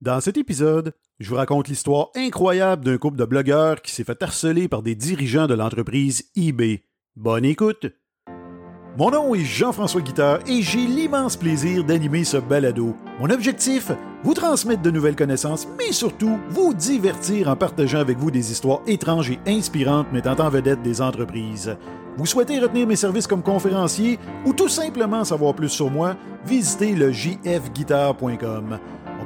Dans cet épisode, je vous raconte l'histoire incroyable d'un couple de blogueurs qui s'est fait harceler par des dirigeants de l'entreprise eBay. Bonne écoute! Mon nom est Jean-François Guitard et j'ai l'immense plaisir d'animer ce balado. Mon objectif, vous transmettre de nouvelles connaissances, mais surtout vous divertir en partageant avec vous des histoires étranges et inspirantes mettant en vedette des entreprises. Vous souhaitez retenir mes services comme conférencier ou tout simplement savoir plus sur moi, visitez le jfguitar.com.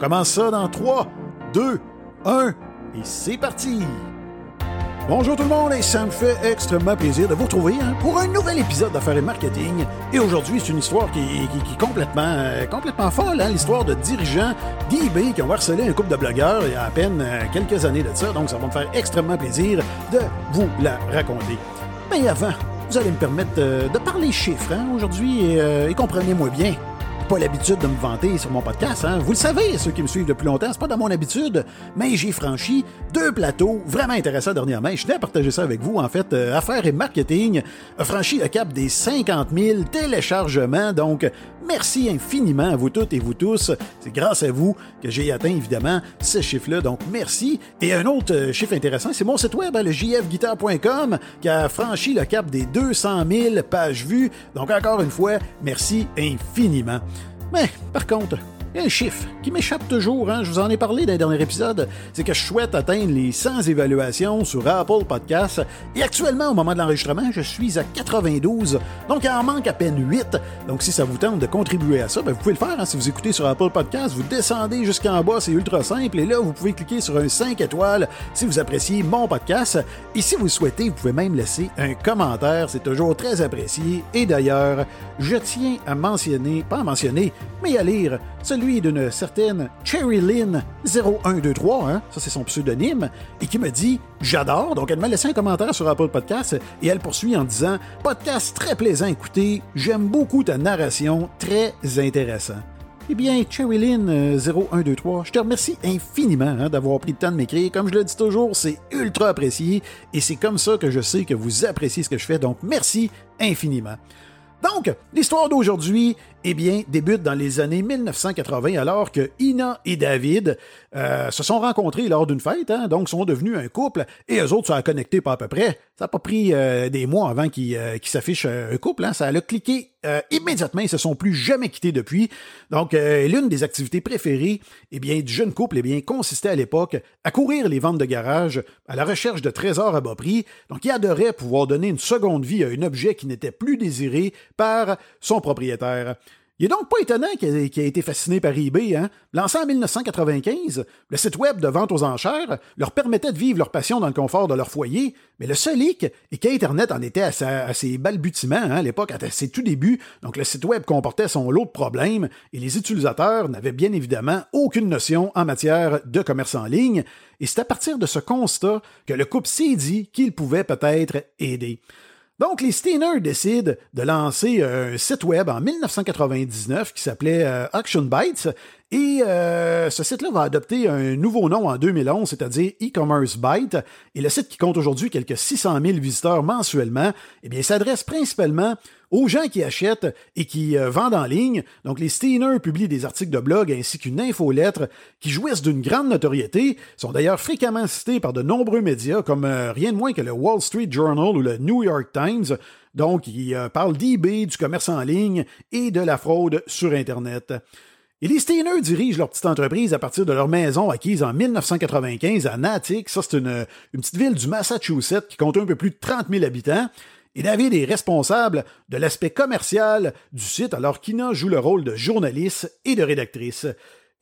Commence ça dans 3, 2, 1 et c'est parti! Bonjour tout le monde et ça me fait extrêmement plaisir de vous retrouver hein, pour un nouvel épisode d'Affaires et Marketing. Et aujourd'hui, c'est une histoire qui, complètement, euh, complètement folle, hein, l'histoire de dirigeants d'eBay qui ont harcelé un couple de blogueurs il y a à peine euh, quelques années de ça. Donc ça va me faire extrêmement plaisir de vous la raconter. Mais avant, vous allez me permettre euh, de parler chiffres hein, aujourd'hui et comprenez-moi bien pas l'habitude de me vanter sur mon podcast, hein. Vous le savez, ceux qui me suivent depuis longtemps, c'est pas dans mon habitude, mais j'ai franchi deux plateaux vraiment intéressants dernièrement. Je tenais à partager ça avec vous. En fait, euh, Affaires et Marketing a franchi le cap des 50 000 téléchargements. Donc, merci infiniment à vous toutes et vous tous. C'est grâce à vous que j'ai atteint, évidemment, ce chiffre-là. Donc, merci. Et un autre euh, chiffre intéressant, c'est mon site web, hein, le jfguitar.com, qui a franchi le cap des 200 000 pages vues. Donc, encore une fois, merci infiniment. Mais, par contre, un chiffre qui m'échappe toujours, hein, je vous en ai parlé dans les derniers épisodes, c'est que je souhaite atteindre les 100 évaluations sur Apple Podcasts, et actuellement, au moment de l'enregistrement, je suis à 92, donc il en manque à peine 8, donc si ça vous tente de contribuer à ça, ben, vous pouvez le faire, hein, si vous écoutez sur Apple Podcasts, vous descendez jusqu'en bas, c'est ultra simple, et là, vous pouvez cliquer sur un 5 étoiles si vous appréciez mon podcast, et si vous le souhaitez, vous pouvez même laisser un commentaire, c'est toujours très apprécié, et d'ailleurs, je tiens à mentionner, pas à mentionner, mais à lire celui d'une certaine Cherry Lynn 0123, hein, ça c'est son pseudonyme, et qui me dit J'adore. Donc elle m'a laissé un commentaire sur Apple Podcast et elle poursuit en disant Podcast très plaisant à écouter, j'aime beaucoup ta narration, très intéressant. Eh bien, Cherry Lynn euh, 0123, je te remercie infiniment hein, d'avoir pris le temps de m'écrire. Comme je le dis toujours, c'est ultra apprécié et c'est comme ça que je sais que vous appréciez ce que je fais. Donc, merci infiniment. Donc, l'histoire d'aujourd'hui, eh bien, débute dans les années 1980, alors que Ina et David euh, se sont rencontrés lors d'une fête, hein, donc sont devenus un couple, et eux autres sont connectés pas à peu près. Ça n'a pas pris euh, des mois avant qu'ils euh, s'affichent un couple, hein, ça a cliqué immédiatement, ils se sont plus jamais quittés depuis. Donc, l'une des activités préférées, eh bien, du jeune couple, eh bien, consistait à l'époque à courir les ventes de garage à la recherche de trésors à bas prix. Donc, il adorait pouvoir donner une seconde vie à un objet qui n'était plus désiré par son propriétaire. Il est donc pas étonnant qu'il ait, été fasciné par eBay. Hein? Lancé en 1995, le site web de vente aux enchères leur permettait de vivre leur passion dans le confort de leur foyer, mais le seul hic est qu'Internet en était à ses balbutiements hein, à l'époque, à ses tout débuts. Donc le site web comportait son lot de problèmes et les utilisateurs n'avaient bien évidemment aucune notion en matière de commerce en ligne. Et c'est à partir de ce constat que le couple s'est dit qu'il pouvait peut-être aider. Donc, les Steiner décident de lancer un site web en 1999 qui s'appelait euh, Auction Bytes. Et euh, ce site-là va adopter un nouveau nom en 2011, c'est-à-dire e-commerce Byte. Et le site qui compte aujourd'hui quelques 600 000 visiteurs mensuellement, eh bien, s'adresse principalement aux gens qui achètent et qui euh, vendent en ligne. Donc, les Steiner publient des articles de blog ainsi qu'une infolettre qui jouissent d'une grande notoriété, sont d'ailleurs fréquemment cités par de nombreux médias comme euh, rien de moins que le Wall Street Journal ou le New York Times. Donc, ils parlent d'eBay, du commerce en ligne et de la fraude sur Internet. Et les Steiner dirigent leur petite entreprise à partir de leur maison acquise en 1995 à Natick. Ça, c'est une, petite ville du Massachusetts qui compte un peu plus de 30 000 habitants. Et David est responsable de l'aspect commercial du site, alors qu'Ina joue le rôle de journaliste et de rédactrice.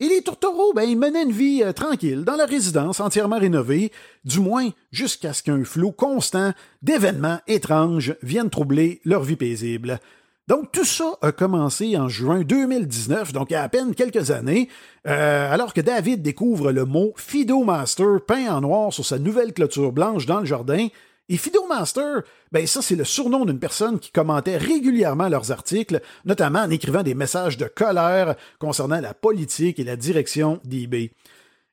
Et les tourtereaux, ben, ils menaient une vie euh, tranquille dans leur résidence entièrement rénovée, du moins jusqu'à ce qu'un flot constant d'événements étranges vienne troubler leur vie paisible. Donc tout ça a commencé en juin 2019, donc il y a à peine quelques années, euh, alors que David découvre le mot Fido Master peint en noir sur sa nouvelle clôture blanche dans le jardin. Et Fido Master, ben ça c'est le surnom d'une personne qui commentait régulièrement leurs articles, notamment en écrivant des messages de colère concernant la politique et la direction d'eBay.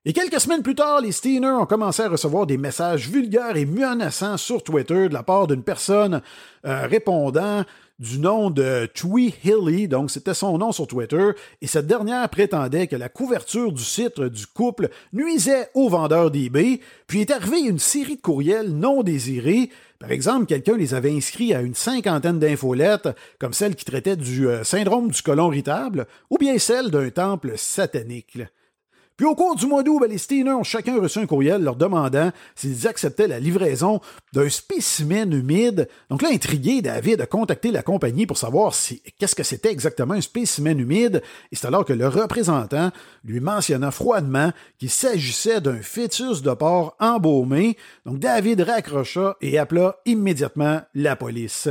Et quelques semaines plus tard, les Steiner ont commencé à recevoir des messages vulgaires et menaçants sur Twitter de la part d'une personne euh, répondant du nom de Twee Hilly, donc c'était son nom sur Twitter, et cette dernière prétendait que la couverture du site du couple nuisait aux vendeurs d'eBay, puis est arrivée une série de courriels non désirés. Par exemple, quelqu'un les avait inscrits à une cinquantaine d'infolettes, comme celle qui traitait du euh, syndrome du colon irritable, ou bien celle d'un temple satanique. Puis au cours du mois d'août, ben, les Steiners ont chacun reçu un courriel leur demandant s'ils acceptaient la livraison d'un spécimen humide. Donc là, intrigué, David a contacté la compagnie pour savoir si qu'est-ce que c'était exactement un spécimen humide. Et c'est alors que le représentant lui mentionna froidement qu'il s'agissait d'un fœtus de porc embaumé. Donc David raccrocha et appela immédiatement la police.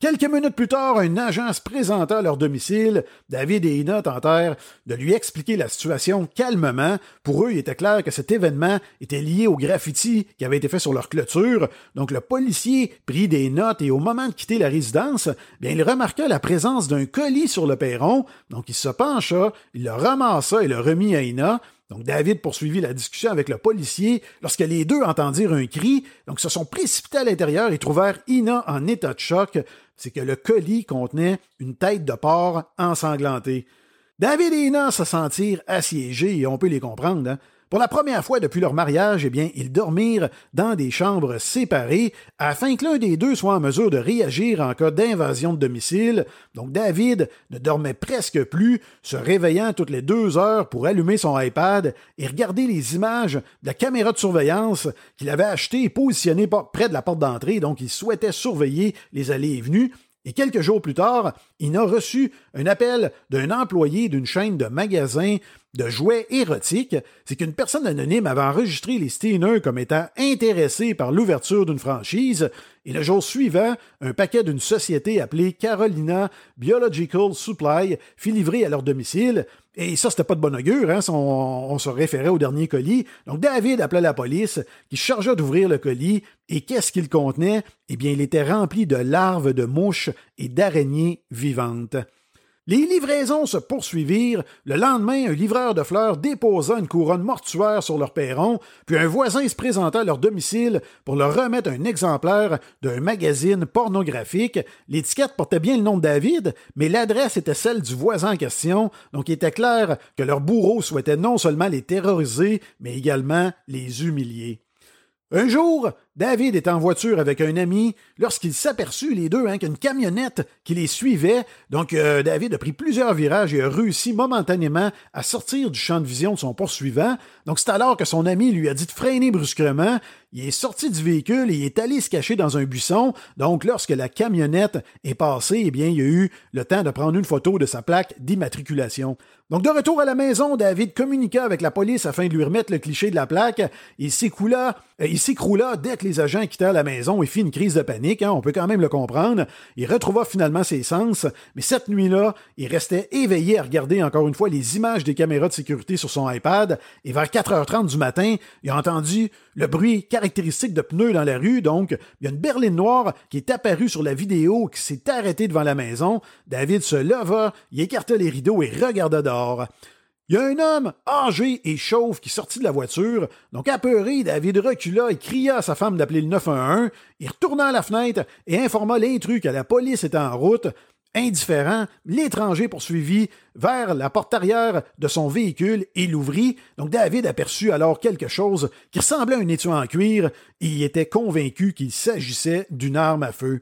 Quelques minutes plus tard, un agent se présenta à leur domicile. David et Ina tentèrent de lui expliquer la situation calmement. Pour eux, il était clair que cet événement était lié au graffiti qui avait été fait sur leur clôture. Donc le policier prit des notes et au moment de quitter la résidence, bien, il remarqua la présence d'un colis sur le perron. Donc il se pencha, il le ramassa et le remit à Ina. Donc David poursuivit la discussion avec le policier lorsque les deux entendirent un cri, donc se sont précipités à l'intérieur et trouvèrent Ina en état de choc. C'est que le colis contenait une tête de porc ensanglantée. David et Ina se sentirent assiégés et on peut les comprendre. Hein? Pour la première fois depuis leur mariage, eh bien, ils dormirent dans des chambres séparées afin que l'un des deux soit en mesure de réagir en cas d'invasion de domicile. Donc David ne dormait presque plus, se réveillant toutes les deux heures pour allumer son iPad et regarder les images de la caméra de surveillance qu'il avait achetée et positionnée près de la porte d'entrée. Donc il souhaitait surveiller les allées et venues. Et quelques jours plus tard, il a reçu un appel d'un employé d'une chaîne de magasins de jouets érotiques. C'est qu'une personne anonyme avait enregistré les Steiners comme étant intéressés par l'ouverture d'une franchise. Et le jour suivant, un paquet d'une société appelée Carolina Biological Supply fit livrer à leur domicile. Et ça, c'était pas de bon augure, hein, on, se référait au dernier colis. Donc David appela la police, qui chargea d'ouvrir le colis, et qu'est-ce qu'il contenait? Eh bien, il était rempli de larves de mouches et d'araignées vivantes. Les livraisons se poursuivirent. Le lendemain, un livreur de fleurs déposa une couronne mortuaire sur leur perron, puis un voisin se présenta à leur domicile pour leur remettre un exemplaire d'un magazine pornographique. L'étiquette portait bien le nom de David, mais l'adresse était celle du voisin en question, donc il était clair que leur bourreau souhaitait non seulement les terroriser, mais également les humilier. Un jour, David était en voiture avec un ami lorsqu'il s'aperçut, les deux, hein, qu'une camionnette qui les suivait. Donc, euh, David a pris plusieurs virages et a réussi momentanément à sortir du champ de vision de son poursuivant. Donc, c'est alors que son ami lui a dit de freiner brusquement. Il est sorti du véhicule et il est allé se cacher dans un buisson. Donc, lorsque la camionnette est passée, eh bien, il a eu le temps de prendre une photo de sa plaque d'immatriculation. Donc, de retour à la maison, David communiqua avec la police afin de lui remettre le cliché de la plaque. Il s'écoula, euh, il s'écroula dès que les agents quittèrent la maison et fit une crise de panique. Hein, on peut quand même le comprendre. Il retrouva finalement ses sens, mais cette nuit-là, il restait éveillé à regarder encore une fois les images des caméras de sécurité sur son iPad. Et vers 4h30 du matin, il a entendu le bruit caractéristique de pneus dans la rue. Donc, il y a une berline noire qui est apparue sur la vidéo, qui s'est arrêtée devant la maison. David se leva, il écarta les rideaux et regarda dehors. Il y a un homme âgé et chauve qui sortit de la voiture. Donc, apeuré, David recula et cria à sa femme d'appeler le 911. Il retourna à la fenêtre et informa l'intrus que la police était en route. Indifférent, l'étranger poursuivit vers la porte arrière de son véhicule et l'ouvrit. Donc David aperçut alors quelque chose qui ressemblait à un étui en cuir et il était convaincu qu'il s'agissait d'une arme à feu.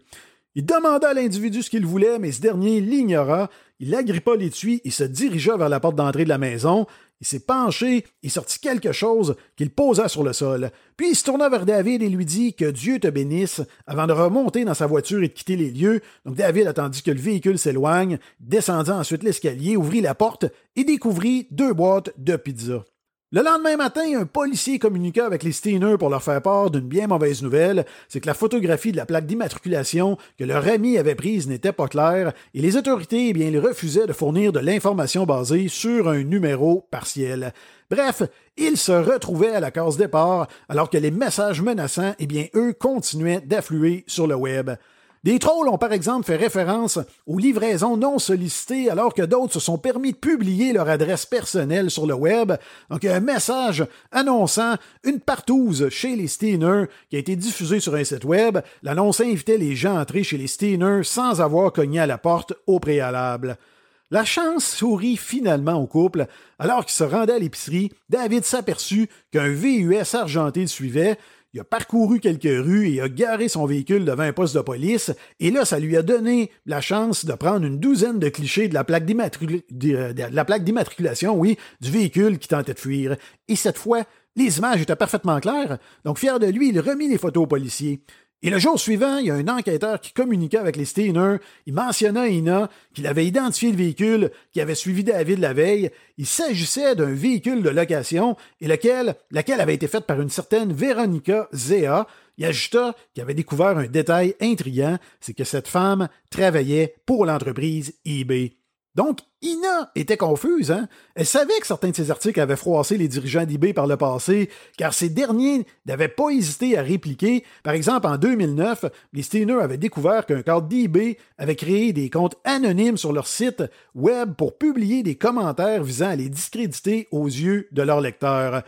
Il demanda à l'individu ce qu'il voulait, mais ce dernier l'ignora. Il agrippa l'étui et se dirigea vers la porte d'entrée de la maison. Il s'est penché et sortit quelque chose qu'il posa sur le sol. Puis il se tourna vers David et lui dit que Dieu te bénisse avant de remonter dans sa voiture et de quitter les lieux. Donc David attendit que le véhicule s'éloigne, descendit ensuite l'escalier, ouvrit la porte et découvrit deux boîtes de pizza. Le lendemain matin, un policier communiqua avec les Steiners pour leur faire part d'une bien mauvaise nouvelle, c'est que la photographie de la plaque d'immatriculation que leur ami avait prise n'était pas claire et les autorités, eh bien, ils refusaient de fournir de l'information basée sur un numéro partiel. Bref, ils se retrouvaient à la case départ alors que les messages menaçants, eh bien, eux, continuaient d'affluer sur le web. Des trolls ont par exemple fait référence aux livraisons non sollicitées alors que d'autres se sont permis de publier leur adresse personnelle sur le web. Donc un message annonçant une partouze chez les Steeners qui a été diffusée sur un site web. L'annonce invitait les gens à entrer chez les Steeners sans avoir cogné à la porte au préalable. La chance sourit finalement au couple. Alors qu'il se rendait à l'épicerie, David s'aperçut qu'un VUS argenté le suivait. Il a parcouru quelques rues et a garé son véhicule devant un poste de police, et là, ça lui a donné la chance de prendre une douzaine de clichés de la plaque d'immatriculation, oui, du véhicule qui tentait de fuir. Et cette fois, les images étaient parfaitement claires, donc fier de lui, il remit les photos aux policiers. Et le jour suivant, il y a un enquêteur qui communiquait avec les Steiners. Il mentionna à Ina qu'il avait identifié le véhicule qui avait suivi David la veille. Il s'agissait d'un véhicule de location et lequel, laquelle avait été faite par une certaine Véronica Zea. Il ajouta qu'il avait découvert un détail intriguant, c'est que cette femme travaillait pour l'entreprise eBay. Donc, Ina était confuse. Hein? Elle savait que certains de ses articles avaient froissé les dirigeants d'eBay par le passé, car ces derniers n'avaient pas hésité à répliquer. Par exemple, en 2009, les Steiner avaient découvert qu'un cadre d'eBay avait créé des comptes anonymes sur leur site web pour publier des commentaires visant à les discréditer aux yeux de leurs lecteurs.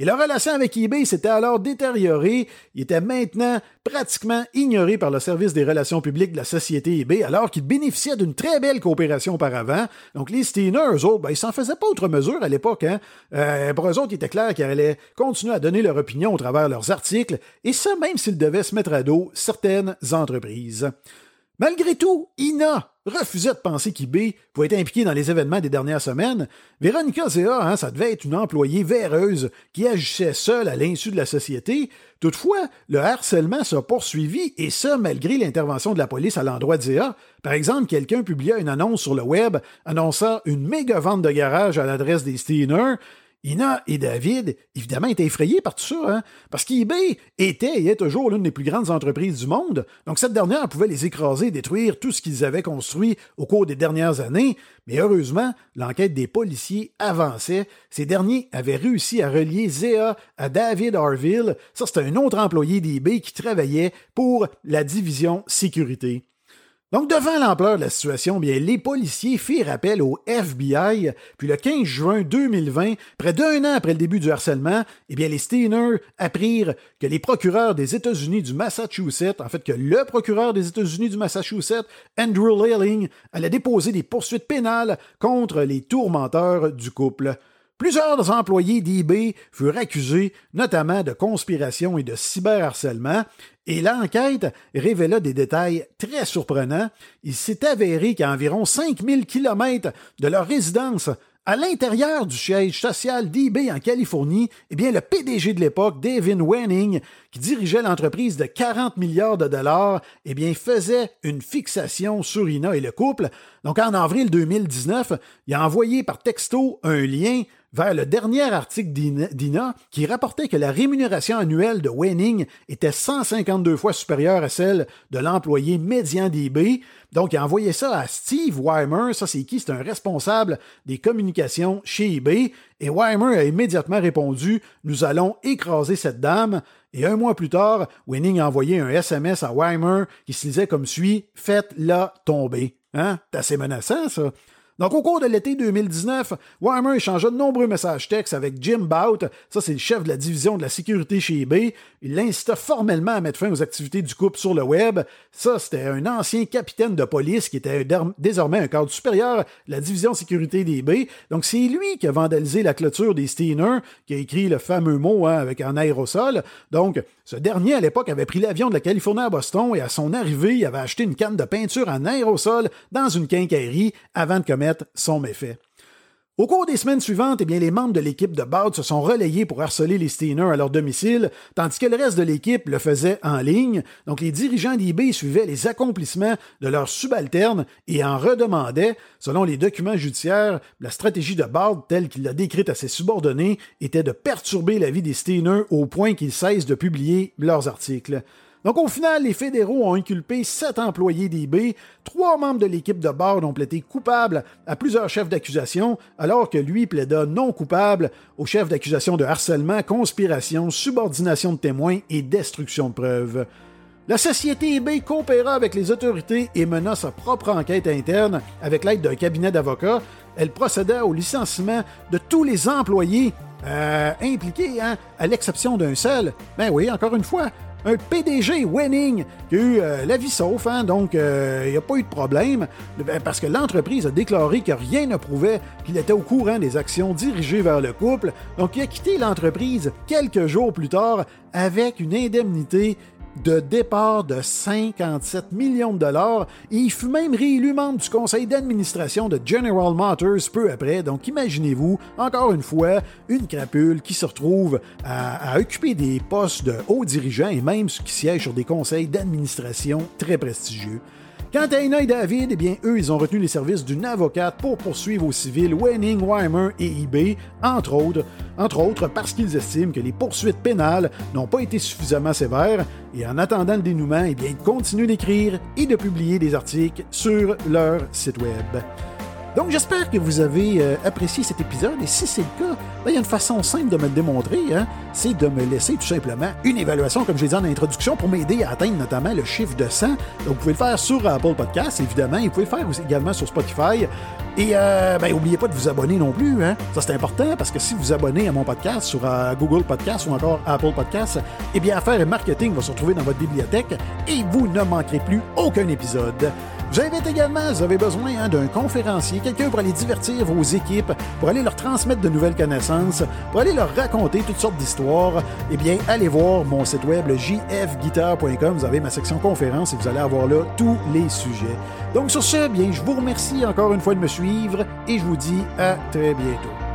Et la relation avec eBay s'était alors détériorée. Il était maintenant pratiquement ignoré par le service des relations publiques de la société eBay, alors qu'il bénéficiait d'une très belle coopération auparavant. Donc les Steiner, eux autres, ben, ils s'en faisaient pas autre mesure à l'époque. Hein? Euh, pour eux autres, il était clair qu'ils allaient continuer à donner leur opinion au travers de leurs articles, et ça même s'ils devaient se mettre à dos certaines entreprises. Malgré tout, Ina refusait de penser qu'eBay pouvait être impliqué dans les événements des dernières semaines. Véronica Zéa, hein, ça devait être une employée véreuse qui agissait seule à l'insu de la société. Toutefois, le harcèlement s'est poursuivi et ça malgré l'intervention de la police à l'endroit de Zéa. Par exemple, quelqu'un publia une annonce sur le web annonçant une méga vente de garage à l'adresse des Steiners Ina et David, évidemment, étaient effrayés par tout ça, hein, parce qu'eBay était et est toujours l'une des plus grandes entreprises du monde, donc cette dernière pouvait les écraser détruire tout ce qu'ils avaient construit au cours des dernières années, mais heureusement, l'enquête des policiers avançait. Ces derniers avaient réussi à relier Zéa à David Harville, ça c'était un autre employé d'eBay qui travaillait pour la division sécurité. Donc, devant l'ampleur de la situation, bien, les policiers firent appel au FBI, puis le 15 juin 2020, près d'un an après le début du harcèlement, eh les Steiners apprirent que les procureurs des États-Unis du Massachusetts, en fait, que le procureur des États-Unis du Massachusetts, Andrew Lailing, allait déposer des poursuites pénales contre les tourmenteurs du couple. Plusieurs employés d'eBay furent accusés, notamment de conspiration et de cyberharcèlement, et l'enquête révéla des détails très surprenants. Il s'est avéré qu'à environ 5000 kilomètres de leur résidence, à l'intérieur du siège social d'eBay en Californie, eh bien, le PDG de l'époque, David Wenning, qui dirigeait l'entreprise de 40 milliards de dollars, eh bien, faisait une fixation sur Ina et le couple. Donc, en avril 2019, il a envoyé par texto un lien vers le dernier article d'INA qui rapportait que la rémunération annuelle de Wenning était 152 fois supérieure à celle de l'employé médian d'eBay. Donc, il a envoyé ça à Steve Weimer. Ça, c'est qui? C'est un responsable des communications chez eBay. Et Weimer a immédiatement répondu Nous allons écraser cette dame. Et un mois plus tard, Wenning a envoyé un SMS à Weimer qui se lisait comme suit Faites-la tomber. Hein? C'est assez menaçant, ça. Donc, au cours de l'été 2019, Weimer échangea de nombreux messages textes avec Jim Bout, ça c'est le chef de la division de la sécurité chez eBay. Il l'incita formellement à mettre fin aux activités du couple sur le web. Ça, c'était un ancien capitaine de police qui était désormais un cadre supérieur de la division sécurité d'eBay. Donc, c'est lui qui a vandalisé la clôture des Steiner, qui a écrit le fameux mot hein, avec un aérosol. Donc, ce dernier, à l'époque, avait pris l'avion de la Californie à Boston et à son arrivée, il avait acheté une canne de peinture en aérosol dans une quincaillerie avant de commettre son méfait. Au cours des semaines suivantes, eh les membres de l'équipe de Bout se sont relayés pour harceler les Steiners à leur domicile, tandis que le reste de l'équipe le faisait en ligne. Donc, les dirigeants d'eBay suivaient les accomplissements de leurs subalternes et en redemandaient, selon les documents judiciaires, la stratégie de Bout, telle qu'il l'a décrite à ses subordonnés, était de perturber la vie des Steiners au point qu'ils cessent de publier leurs articles. Donc au final, les fédéraux ont inculpé sept employés d'eBay, trois membres de l'équipe de Bard ont plaidé coupables à plusieurs chefs d'accusation, alors que lui plaida non coupable aux chefs d'accusation de harcèlement, conspiration, subordination de témoins et destruction de preuves. La société eBay coopéra avec les autorités et mena sa propre enquête interne avec l'aide d'un cabinet d'avocats. Elle procéda au licenciement de tous les employés euh, impliqués, hein, à l'exception d'un seul. Ben oui, encore une fois, un PDG winning qui a eu euh, la vie sauf, hein, donc euh, il n'y a pas eu de problème, ben, parce que l'entreprise a déclaré que rien ne prouvait qu'il était au courant des actions dirigées vers le couple, donc il a quitté l'entreprise quelques jours plus tard avec une indemnité de départ de 57 millions de dollars et il fut même réélu membre du conseil d'administration de General Motors peu après. Donc imaginez-vous, encore une fois, une crapule qui se retrouve à, occuper des postes de hauts dirigeants et même qui siège sur des conseils d'administration très prestigieux. Quant à Ina et David, eh eux, ils ont retenu les services d'une avocate pour poursuivre au civil Wenning, Weimer et eBay, entre autres, entre autres parce qu'ils estiment que les poursuites pénales n'ont pas été suffisamment sévères et en attendant le dénouement, eh ils continuent d'écrire et de publier des articles sur leur site web. Donc j'espère que vous avez euh, apprécié cet épisode et si c'est le cas, ben, il y a une façon simple de me le démontrer, hein, c'est de me laisser tout simplement une évaluation, comme je l'ai dit en introduction, pour m'aider à atteindre notamment le chiffre de 100. Donc vous pouvez le faire sur Apple Podcast, évidemment, et vous pouvez le faire également sur Spotify. Et euh, ben, n'oubliez pas de vous abonner non plus, hein. ça c'est important parce que si vous vous abonnez à mon podcast sur euh, Google Podcast ou encore Apple Podcast, eh bien Affaires et Marketing va se retrouver dans votre bibliothèque et vous ne manquerez plus aucun épisode. J'invite également, vous avez besoin hein, d'un conférencier, quelqu'un pour aller divertir vos équipes, pour aller leur transmettre de nouvelles connaissances, pour aller leur raconter toutes sortes d'histoires, eh bien, allez voir mon site web, le jfguitar.com. Vous avez ma section conférence et vous allez avoir là tous les sujets. Donc, sur ce, bien, je vous remercie encore une fois de me suivre et je vous dis à très bientôt.